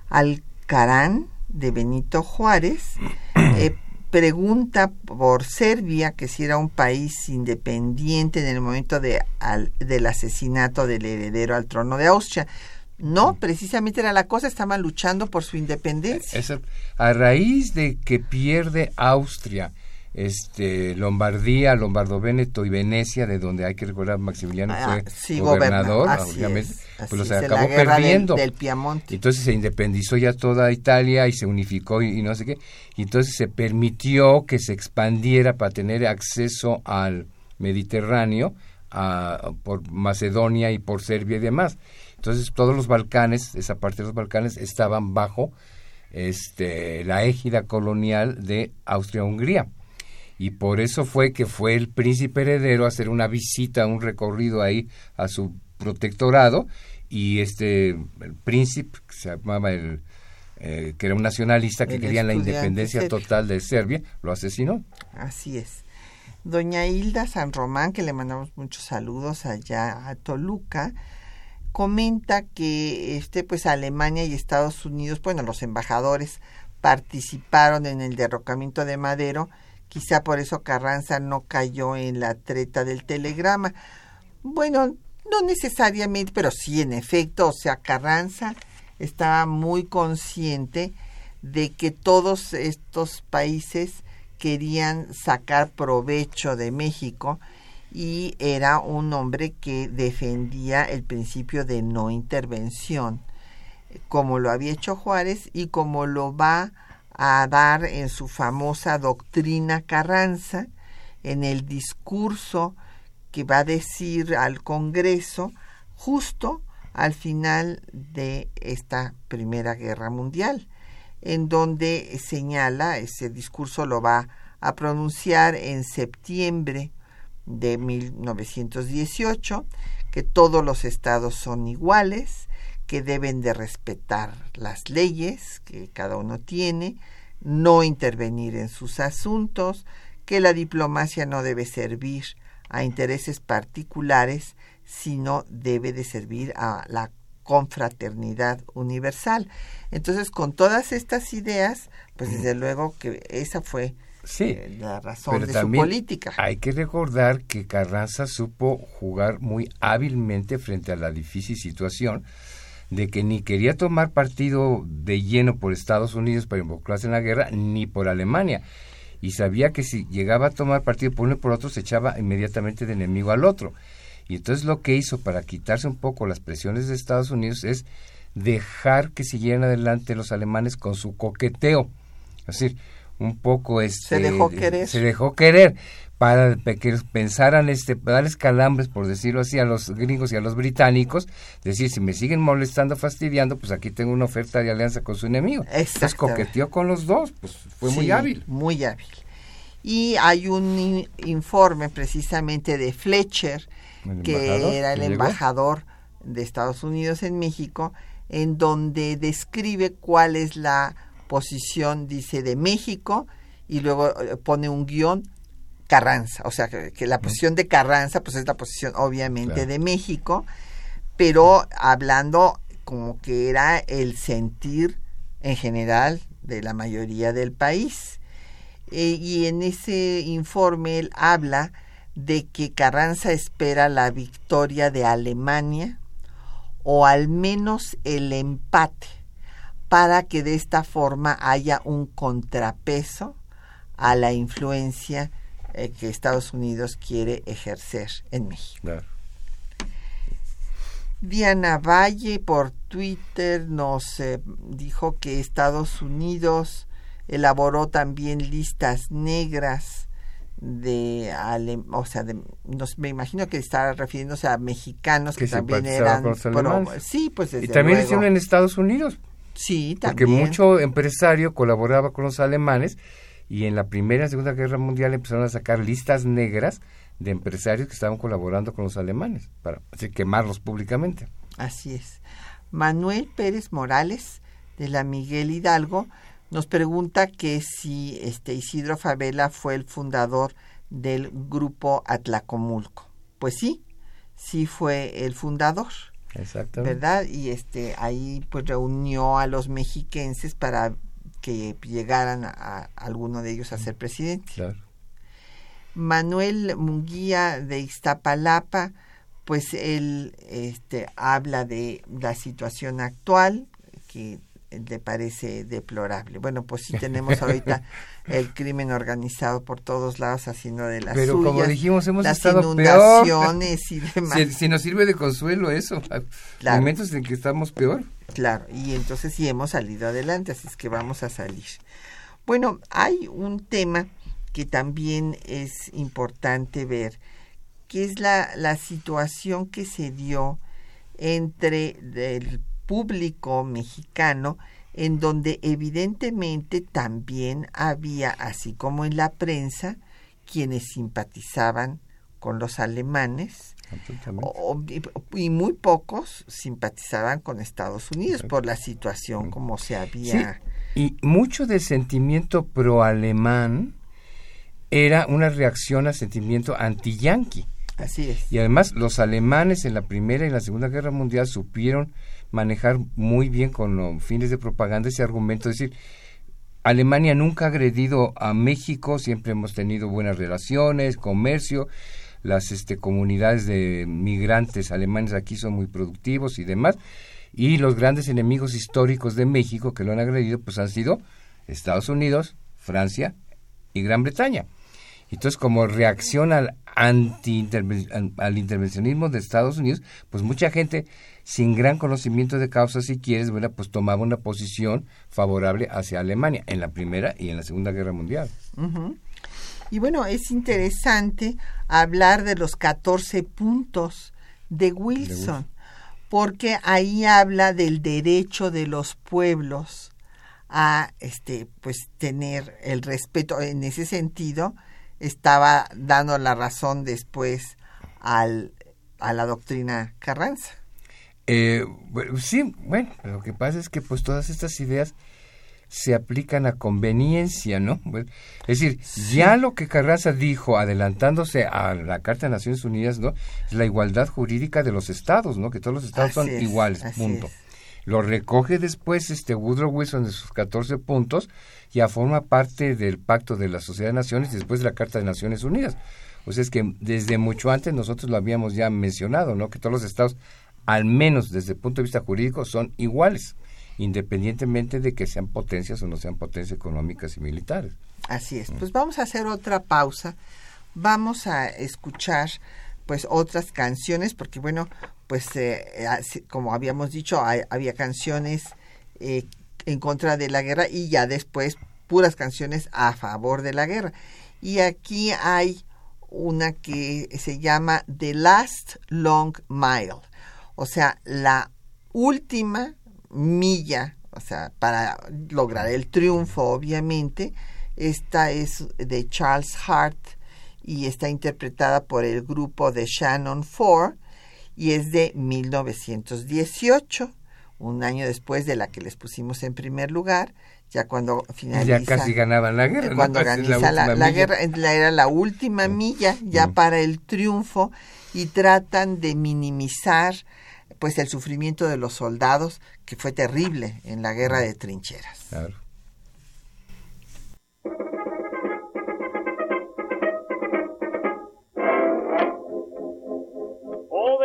Speaker 1: Alcarán de Benito Juárez eh, pregunta por Serbia, que si era un país independiente en el momento de, del asesinato del heredero al trono de Austria. No, precisamente era la cosa, estaban luchando por su independencia.
Speaker 2: a raíz de que pierde Austria este Lombardía, Lombardo Véneto y Venecia, de donde hay que recordar Maximiliano
Speaker 1: ah,
Speaker 2: fue gobernador, obviamente, pues se acabó perdiendo.
Speaker 1: Del, Piamonte.
Speaker 2: Entonces se independizó ya toda Italia y se unificó y, no sé qué, y entonces se permitió que se expandiera para tener acceso al Mediterráneo a, por Macedonia y por Serbia y demás. Entonces todos los Balcanes, esa parte de los Balcanes estaban bajo este la égida colonial de Austria-Hungría y por eso fue que fue el príncipe heredero a hacer una visita, un recorrido ahí a su protectorado y este el príncipe que se llamaba el eh, que era un nacionalista que quería la independencia total de Serbia, lo asesinó.
Speaker 1: Así es. Doña Hilda San Román, que le mandamos muchos saludos allá a Toluca, comenta que este pues Alemania y Estados Unidos, bueno, los embajadores participaron en el derrocamiento de Madero Quizá por eso Carranza no cayó en la treta del telegrama. Bueno, no necesariamente, pero sí en efecto, o sea, Carranza estaba muy consciente de que todos estos países querían sacar provecho de México y era un hombre que defendía el principio de no intervención, como lo había hecho Juárez y como lo va a dar en su famosa doctrina Carranza, en el discurso que va a decir al Congreso justo al final de esta Primera Guerra Mundial, en donde señala, ese discurso lo va a pronunciar en septiembre de 1918, que todos los estados son iguales, que deben de respetar las leyes que cada uno tiene, no intervenir en sus asuntos, que la diplomacia no debe servir a intereses particulares, sino debe de servir a la confraternidad universal. Entonces, con todas estas ideas, pues desde luego que esa fue eh, la razón de su política.
Speaker 2: Hay que recordar que Carranza supo jugar muy hábilmente frente a la difícil situación de que ni quería tomar partido de lleno por Estados Unidos para involucrarse en la guerra, ni por Alemania. Y sabía que si llegaba a tomar partido por uno y por otro, se echaba inmediatamente de enemigo al otro. Y entonces lo que hizo para quitarse un poco las presiones de Estados Unidos es dejar que siguieran adelante los alemanes con su coqueteo. Es decir, un poco este,
Speaker 1: se dejó querer.
Speaker 2: Se dejó querer para que pensaran, este, darles calambres, por decirlo así, a los gringos y a los británicos, decir, si me siguen molestando, fastidiando, pues aquí tengo una oferta de alianza con su enemigo. Entonces coqueteó con los dos, pues fue muy hábil.
Speaker 1: Muy hábil. Y hay un informe precisamente de Fletcher, que era el embajador de Estados Unidos en México, en donde describe cuál es la posición, dice, de México, y luego eh, pone un guion Carranza, o sea, que, la posición de Carranza pues es la posición obviamente de México, pero hablando como que era el sentir en general de la mayoría del país. Eh, y en ese informe él habla de que Carranza espera la victoria de Alemania o al menos el empate para que de esta forma haya un contrapeso a la influencia eh, que Estados Unidos quiere ejercer en México. Diana Valle por Twitter nos eh, dijo que Estados Unidos elaboró también listas negras de, o sea, de, me imagino que estaba refiriéndose a mexicanos que, también eran, sí, pues
Speaker 2: y también hicieron en Estados Unidos.
Speaker 1: Sí,
Speaker 2: también. Porque mucho empresario colaboraba con los alemanes y en la Primera y Segunda Guerra Mundial empezaron a sacar listas negras de empresarios que estaban colaborando con los alemanes para así, quemarlos públicamente.
Speaker 1: Así es. Manuel Pérez Morales de la Miguel Hidalgo nos pregunta que si este Isidro Favela fue el fundador del grupo Atlacomulco. Pues sí, sí fue el fundador.
Speaker 2: Exactamente.
Speaker 1: ¿Verdad? Y este ahí pues reunió a los mexiquenses para que llegaran a, alguno de ellos a ser presidente.
Speaker 2: Claro.
Speaker 1: Manuel Munguía de Iztapalapa, pues él este, habla de la situación actual, que le parece deplorable. Bueno, pues sí tenemos ahorita el crimen organizado por todos lados haciendo de las
Speaker 2: Pero como dijimos, hemos
Speaker 1: las
Speaker 2: estado
Speaker 1: inundaciones y demás.
Speaker 2: Si, nos sirve de consuelo eso, momentos en que estamos peor.
Speaker 1: Claro, y entonces sí hemos salido adelante, así es que vamos a salir. Bueno, hay un tema que también es importante ver, que es la, la situación que se dio entre el público mexicano en donde evidentemente también había, así como en la prensa, quienes simpatizaban con los alemanes y, muy pocos simpatizaban con Estados Unidos por la situación como se había.
Speaker 2: y mucho del sentimiento pro-alemán era una reacción al sentimiento anti-yanqui.
Speaker 1: Así es.
Speaker 2: Y además los alemanes en la Primera y la Segunda Guerra Mundial supieron manejar muy bien con fines de propaganda ese argumento, es decir, Alemania nunca ha agredido a México, siempre hemos tenido buenas relaciones, comercio, las este, comunidades de migrantes alemanes aquí son muy productivos y demás, y los grandes enemigos históricos de México que lo han agredido pues han sido Estados Unidos, Francia y Gran Bretaña. Entonces, como reacción al anti al intervencionismo de Estados Unidos, pues mucha gente sin gran conocimiento de causa, si quieres, bueno, pues tomaba una posición favorable hacia Alemania en la Primera y en la Segunda Guerra Mundial.
Speaker 1: Y bueno, es interesante hablar de los 14 puntos de Wilson, porque ahí habla del derecho de los pueblos a este pues tener el respeto en ese sentido estaba dando la razón después al, a la doctrina Carranza.
Speaker 2: Eh, sí, bueno, lo que pasa es que pues todas estas ideas se aplican a conveniencia, ¿no? es decir, ya lo que Carranza dijo, adelantándose a la Carta de Naciones Unidas, ¿no? Es la igualdad jurídica de los estados, ¿no? Que todos los estados son iguales, punto. Lo recoge después este Woodrow Wilson de sus 14 puntos, ya forma parte del Pacto de la Sociedad de Naciones y después de la Carta de Naciones Unidas. O sea, es que desde mucho antes nosotros lo habíamos ya mencionado, ¿no? Que todos los estados al menos desde el punto de vista jurídico, son iguales, independientemente de que sean potencias o no sean potencias económicas y militares.
Speaker 1: Así es. Pues vamos a hacer otra pausa. Vamos a escuchar pues otras canciones, porque bueno, pues eh, como habíamos dicho, había canciones eh, en contra de la guerra y ya después puras canciones a favor de la guerra. Y aquí hay una que se llama The Last Long Mile o sea, la última milla, o sea, para lograr el triunfo, obviamente. Esta es de Charles Hart y está interpretada por el grupo de Shannon Four y es de 1918, un año después de la que les pusimos en primer lugar, ya cuando finaliza.
Speaker 2: Ya casi ganaban la guerra.
Speaker 1: Cuando organiza la, guerra, era la última milla ya mm. para el triunfo y tratan de minimizar pues el sufrimiento de los soldados que fue terrible en la guerra de trincheras.
Speaker 2: Claro.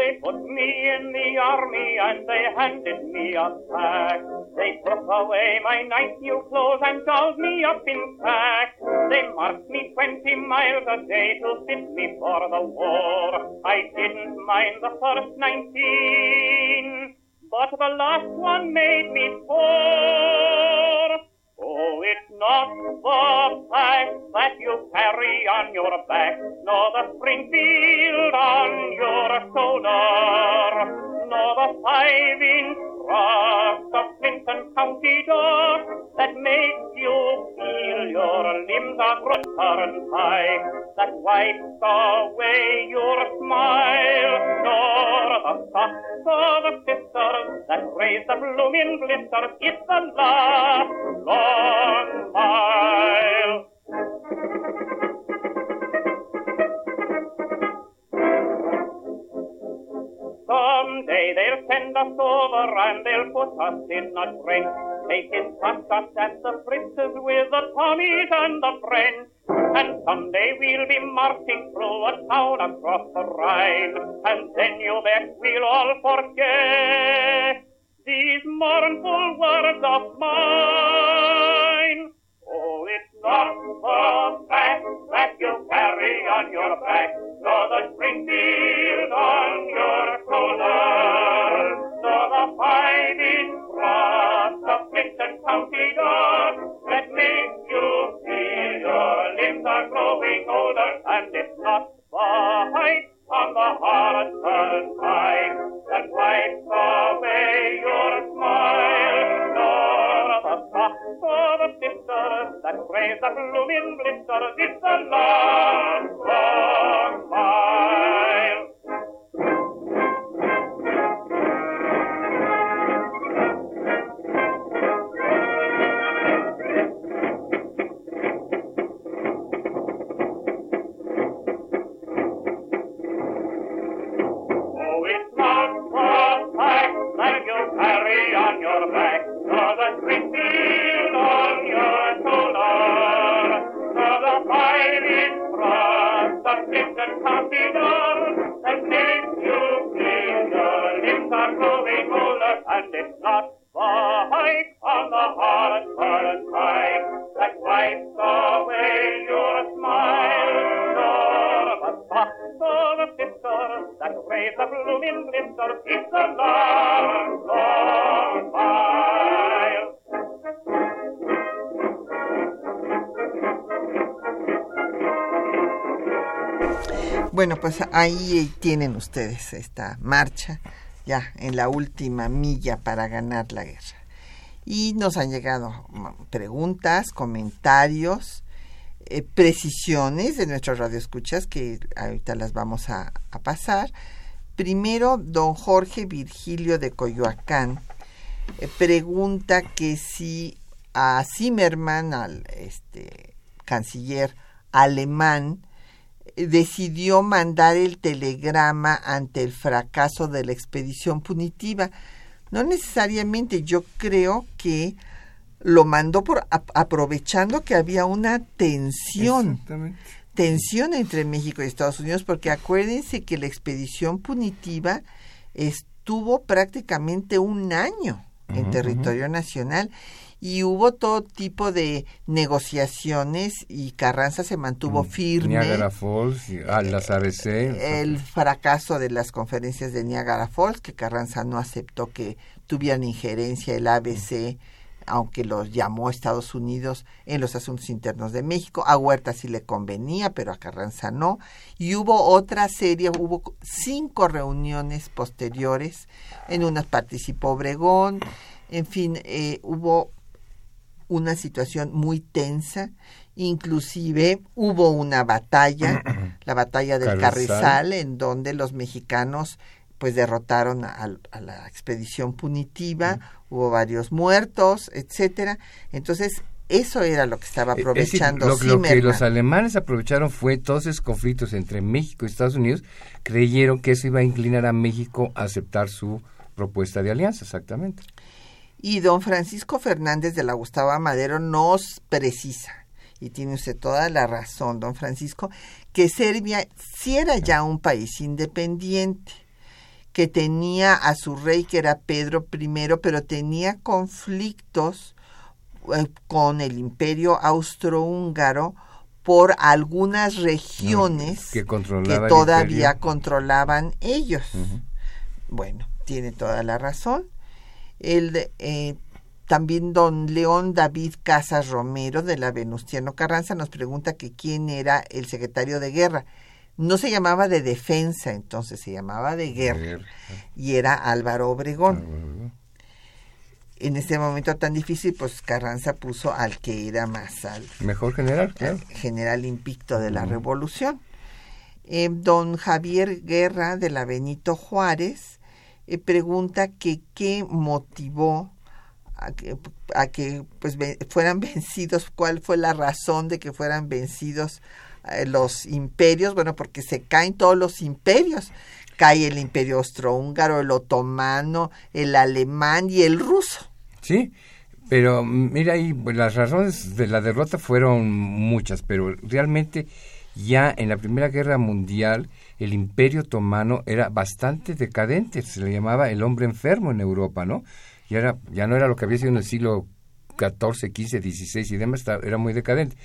Speaker 5: They put me in the army and they handed me a pack. They took away my nice new clothes and dolled me up in sack. They marched me twenty miles a day to fit me for the war. I didn't mind the first nineteen, but the last one made me poor. Oh, it's not the fact that you carry on your back, nor the Springfield on your shoulder, nor the five-inch thrust of Clinton County door that makes you feel your limbs are growing high, that wipes away your smile, nor the thoughts of a sister that raise the blooming blisters. It's the last long mile. Someday they'll send us over and they'll put us in a trench, can past us at the fritters with the Tommies and the French. And someday we'll be marching through a town across the Rhine, and then you bet we'll all forget these mournful words of mine. Oh, it's not the fact that you carry on your back, nor the Springfield on your
Speaker 1: ahí tienen ustedes esta marcha, ya en la última milla para ganar la guerra. Y nos han llegado mm, preguntas, comentarios, eh, precisiones de nuestros radioescuchas que ahorita las vamos a, pasar. Primero, don Jorge Virgilio de Coyoacán eh, pregunta que si a Zimmerman, al este, canciller alemán, eh, decidió mandar el telegrama ante el fracaso de la expedición punitiva. No necesariamente, yo creo que lo mandó por a- aprovechando que había una tensión tensión entre México y Estados Unidos, porque acuérdense que la expedición punitiva estuvo prácticamente un año en territorio nacional y hubo todo tipo de negociaciones y Carranza se mantuvo firme.
Speaker 2: Niagara Falls, ah, las ABC.
Speaker 1: El fracaso de las conferencias de Niagara Falls, que Carranza no aceptó que tuvieran injerencia el ABC, aunque los llamó Estados Unidos en los asuntos internos de México. A Huerta sí le convenía, pero a Carranza no. Y hubo otra serie, hubo cinco reuniones posteriores, en unas participó Obregón, en fin, eh, hubo una situación muy tensa, inclusive hubo una batalla, la batalla del
Speaker 2: Carrizal.
Speaker 1: Carrizal, en donde los mexicanos pues derrotaron a, a la expedición punitiva, hubo varios muertos, etcétera. Entonces, eso era lo que estaba
Speaker 2: Es decir,
Speaker 1: aprovechando
Speaker 2: lo, lo que los alemanes aprovecharon fue todos esos conflictos entre México y Estados Unidos, creyeron que eso iba a inclinar a México a aceptar su propuesta de alianza, exactamente.
Speaker 1: Y don Francisco Fernández de la Gustavo Madero nos precisa, y tiene usted toda la razón, don Francisco, que Serbia sí era ya un país independiente, que tenía a su rey que era Pedro I, pero tenía conflictos eh, con el imperio austrohúngaro por algunas regiones
Speaker 2: que
Speaker 1: todavía controlaban ellos. Bueno, tiene toda la razón. El, eh, también don León David Casas Romero de la Venustiano Carranza nos pregunta que quién era el secretario de guerra. No se llamaba de defensa, entonces se llamaba de guerra. Y era Álvaro Obregón. En este momento tan difícil, pues Carranza puso al que era más al
Speaker 2: mejor general, claro.
Speaker 1: general impicto de la revolución. Eh, don Javier Guerra de la Benito Juárez eh, pregunta que qué motivó a que, a que pues fueran vencidos, cuál fue la razón de que fueran vencidos eh, los imperios, bueno, porque se caen todos los imperios, cae el imperio austrohúngaro, el otomano, el alemán y el ruso.
Speaker 2: Sí, pero mira ahí, pues, las razones de la derrota fueron muchas, pero realmente ya en la Primera Guerra Mundial el imperio otomano era bastante decadente, se le llamaba el hombre enfermo en Europa, ¿no? Ya, era, ya no era lo que había sido en el siglo XIV, XV, XVI y demás, era muy decadente.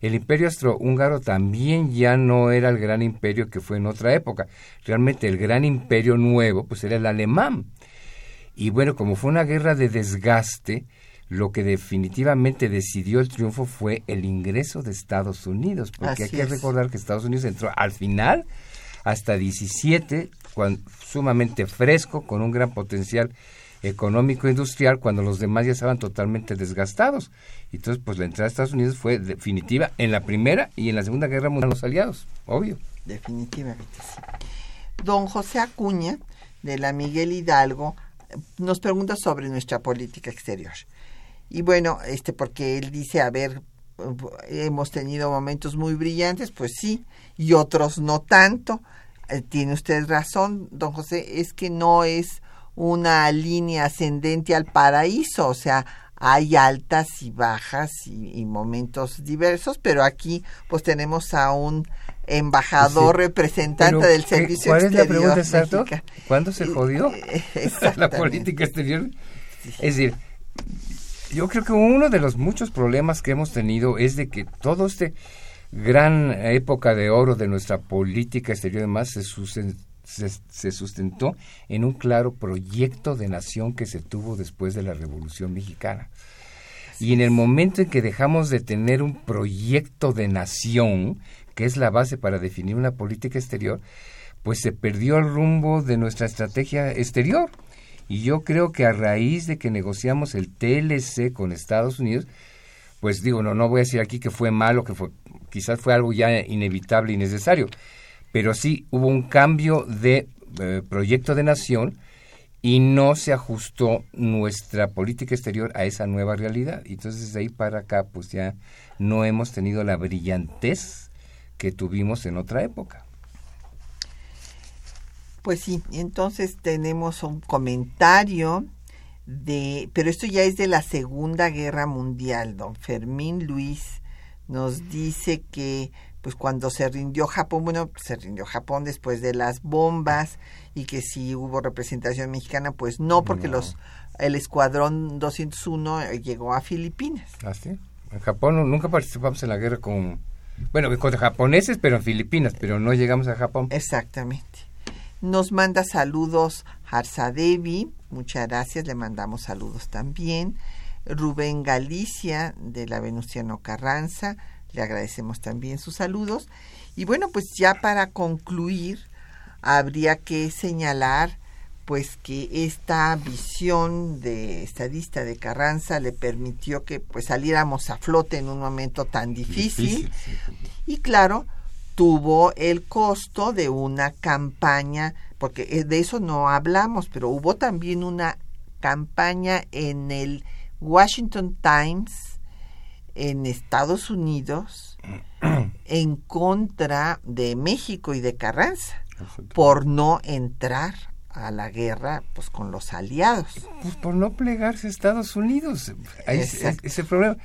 Speaker 2: El imperio austrohúngaro también ya no era el gran imperio que fue en otra época. Realmente el gran imperio nuevo pues era el alemán. Y bueno, como fue una guerra de desgaste, lo que definitivamente decidió el triunfo fue el ingreso de Estados Unidos, porque hay que recordar que Estados Unidos entró al final hasta 17, sumamente fresco, con un gran potencial económico industrial cuando los demás ya estaban totalmente desgastados. Entonces, pues la entrada de Estados Unidos fue definitiva en la Primera y en la Segunda Guerra Mundial los aliados, obvio.
Speaker 1: Definitivamente sí. Don José Acuña, de la Miguel Hidalgo, nos pregunta sobre nuestra política exterior. Y bueno, este porque él dice, a ver, hemos tenido momentos muy brillantes, pues sí, y otros no tanto. Eh, tiene usted razón, don José, es que no es una línea ascendente al paraíso, o sea, hay altas y bajas y, momentos diversos, pero aquí pues tenemos a un embajador representante del servicio
Speaker 2: ¿Cuál
Speaker 1: exterior.
Speaker 2: es la pregunta exacta? ¿Cuándo se jodió la política exterior? Es decir, yo creo que uno de los muchos problemas que hemos tenido es de que todo este gran época de oro de nuestra política exterior y demás se, se, sustentó en un claro proyecto de nación que se tuvo después de la Revolución Mexicana. Y en el momento en que dejamos de tener un proyecto de nación, que es la base para definir una política exterior, pues se perdió el rumbo de nuestra estrategia exterior. Y yo creo que a raíz de que negociamos el TLC con Estados Unidos, pues digo, no, no voy a decir aquí que fue malo, que fue, quizás fue algo ya inevitable y necesario, pero sí hubo un cambio de eh, proyecto de nación y no se ajustó nuestra política exterior a esa nueva realidad. Entonces de ahí para acá pues ya no hemos tenido la brillantez que tuvimos en otra época.
Speaker 1: Pues sí, entonces tenemos un comentario de, pero esto ya es de la Segunda Guerra Mundial. Don Fermín Luis nos dice que pues cuando se rindió Japón, bueno, se rindió Japón después de las bombas y que si hubo representación mexicana, pues no, porque los el escuadrón 201 eh, llegó a Filipinas.
Speaker 2: ¿Ah, sí? En Japón nunca participamos en la guerra con, bueno, con japoneses, pero en Filipinas, pero no llegamos a Japón.
Speaker 1: Exactamente. Nos manda saludos Devi, muchas gracias, le mandamos saludos también. Rubén Galicia de la Venustiano Carranza, le agradecemos también sus saludos. Y bueno, pues ya para concluir, habría que señalar pues que esta visión de estadista de Carranza le permitió que pues saliéramos a flote en un momento tan difícil, y claro tuvo el costo de una campaña porque eh, de eso no hablamos pero hubo también una campaña en el Washington Times en Estados Unidos en contra de México y de Carranza por no entrar a la guerra pues con los aliados.
Speaker 2: Pues por no plegarse a Estados Unidos. Ahí es, ese problema.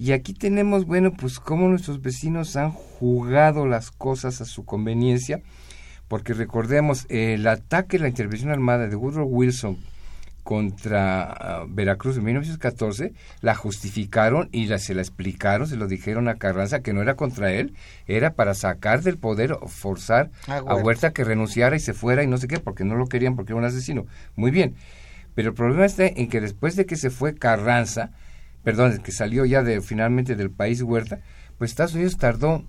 Speaker 2: Y aquí tenemos, bueno, pues cómo nuestros vecinos han jugado las cosas a su conveniencia, porque recordemos, el ataque, la intervención armada de Woodrow Wilson contra ah, Veracruz en 1914, la justificaron y la, se la explicaron, se lo dijeron a Carranza que no era contra él, era para sacar del poder o forzar a Huerta. que renunciara y se fuera y no sé qué, porque no lo querían porque era un asesino. Muy bien. Pero el problema está en que después de que se fue Carranza, perdón, que salió ya de finalmente del país Huerta, pues Estados Unidos tardó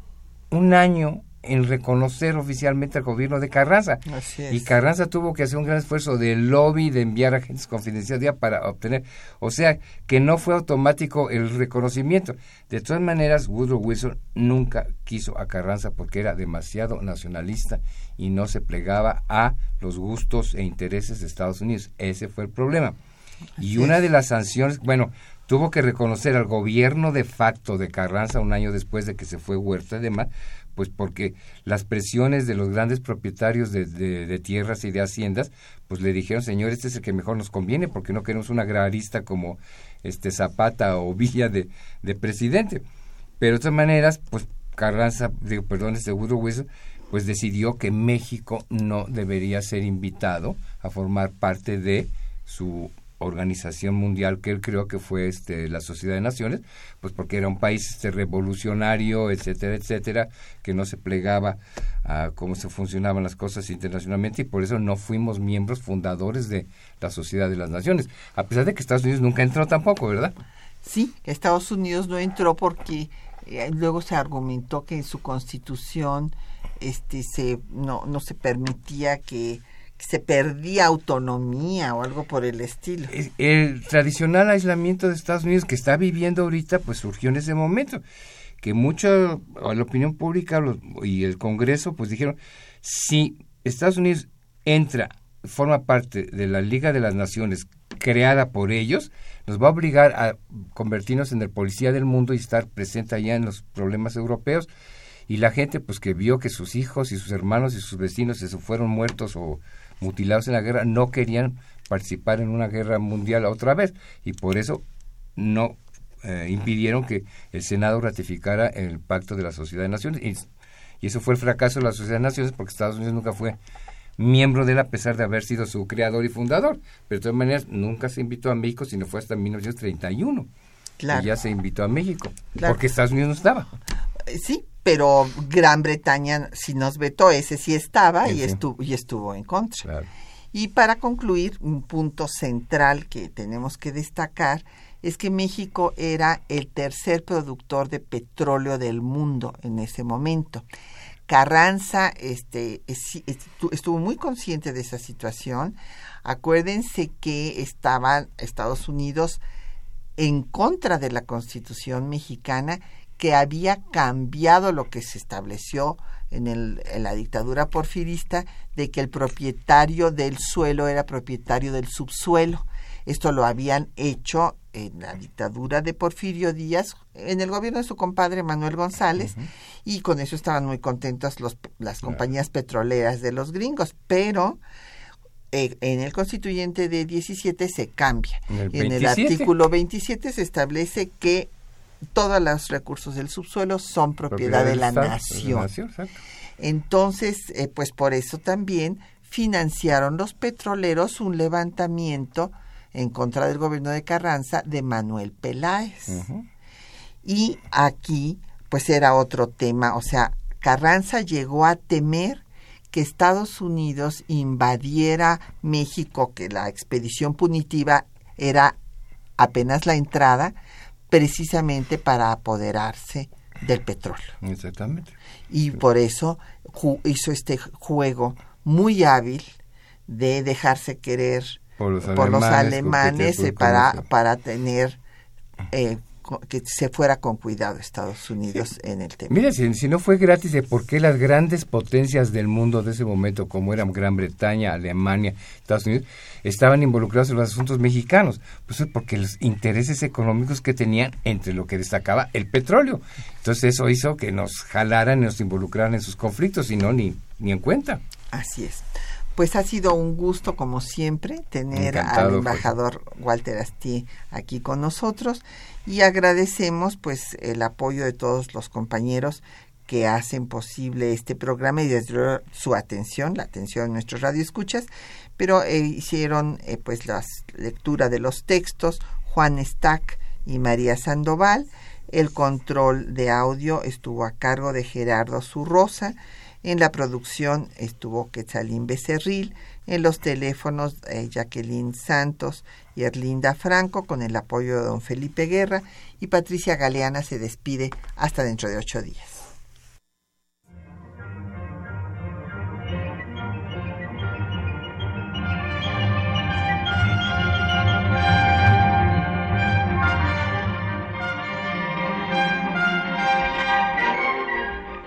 Speaker 2: un año en reconocer oficialmente al gobierno de Carranza. Y Carranza tuvo que hacer un gran esfuerzo de lobby, de enviar agentes confidenciales para obtener. O sea, que no fue automático el reconocimiento. De todas maneras, Woodrow Wilson nunca quiso a Carranza porque era demasiado nacionalista y no se plegaba a los gustos e intereses de Estados Unidos. Ese fue el problema. Y una de las sanciones, bueno, tuvo que reconocer al gobierno de facto de Carranza un año después de que se fue Huerta y demás, pues porque las presiones de los grandes propietarios de, tierras y de haciendas, pues le dijeron, señor, este es el que mejor nos conviene, porque no queremos un agrarista como este Zapata o Villa de, presidente. Pero de todas maneras, pues Carranza, digo, perdón, este Woodrow pues decidió que México no debería ser invitado a formar parte de su organización mundial que él creó que fue este la Sociedad de Naciones, pues porque era un país este revolucionario, etcétera, etcétera, que no se plegaba a cómo se funcionaban las cosas internacionalmente y por eso no fuimos miembros fundadores de la Sociedad de las Naciones, a pesar de que Estados Unidos nunca entró tampoco, ¿verdad?
Speaker 1: Sí, Estados Unidos no entró porque eh, luego se argumentó que en su constitución este se no no se permitía que se perdía autonomía o algo por el estilo.
Speaker 2: El tradicional aislamiento de Estados Unidos que está viviendo ahorita, pues surgió en ese momento, que mucho, la opinión pública y el Congreso, pues dijeron, si Estados Unidos entra, forma parte de la Liga de las Naciones creada por ellos, nos va a obligar a convertirnos en el policía del mundo y estar presente allá en los problemas europeos. Y la gente, pues que vio que sus hijos y sus hermanos y sus vecinos se fueron muertos o mutilados en la guerra no querían participar en una guerra mundial otra vez. Y por eso no eh, impidieron que el Senado ratificara el pacto de la Sociedad de Naciones. Y, eso fue el fracaso de la Sociedad de Naciones porque Estados Unidos nunca fue miembro de él a pesar de haber sido su creador y fundador. Pero de todas maneras nunca se invitó a México sino fue hasta 1931 claro. y ya se invitó a México porque Estados Unidos no estaba.
Speaker 1: Sí pero Gran Bretaña si nos vetó, ese sí estaba y, Estuvo, y estuvo en contra. Y para concluir, un punto central que tenemos que destacar es que México era el tercer productor de petróleo del mundo en ese momento. Carranza este, estuvo muy consciente de esa situación. Acuérdense que estaba Estados Unidos en contra de la Constitución mexicana que había cambiado lo que se estableció en, el, en la dictadura porfirista de que el propietario del suelo era propietario del subsuelo. Esto lo habían hecho en la dictadura de Porfirio Díaz, en el gobierno de su compadre Manuel González, y con eso estaban muy contentas los, las compañías petroleras de los gringos, pero eh, en el constituyente de 17 se cambia. en el artículo 27 se establece que todos los recursos del subsuelo son propiedad, de la nación. Entonces, eh, pues por eso también financiaron los petroleros un levantamiento en contra del gobierno de Carranza de Manuel Peláez. Y aquí, pues era otro tema, o sea, Carranza llegó a temer que Estados Unidos invadiera México, que la expedición punitiva era apenas la entrada, precisamente para apoderarse del petróleo.
Speaker 2: Exactamente.
Speaker 1: Y por eso hizo este juego muy hábil de dejarse querer por los alemanes, eh, para, para tener eh, que se fuera con cuidado Estados Unidos en el tema.
Speaker 2: Mira, si, no fue gratis, ¿de por qué las grandes potencias del mundo de ese momento, como eran Gran Bretaña, Alemania, Estados Unidos, estaban involucrados en los asuntos mexicanos? Pues porque los intereses económicos que tenían entre lo que destacaba el petróleo. Entonces eso hizo que nos jalaran y nos involucraran en sus conflictos y no ni, ni en cuenta.
Speaker 1: Así es. Pues ha sido un gusto, como siempre, tener al embajador Walter Asti aquí con nosotros y agradecemos pues el apoyo de todos los compañeros que hacen posible este programa y desde su atención, la atención de nuestros radioescuchas, pero eh, hicieron eh, pues la lectura de los textos Juan Stack y María Sandoval, el control de audio estuvo a cargo de Gerardo Zurrosa, en la producción estuvo Quetzalín Becerril, en los teléfonos eh, Jacqueline Santos y Erlinda Franco con el apoyo de don Felipe Guerra y Patricia Galeana se despide hasta dentro de ocho días.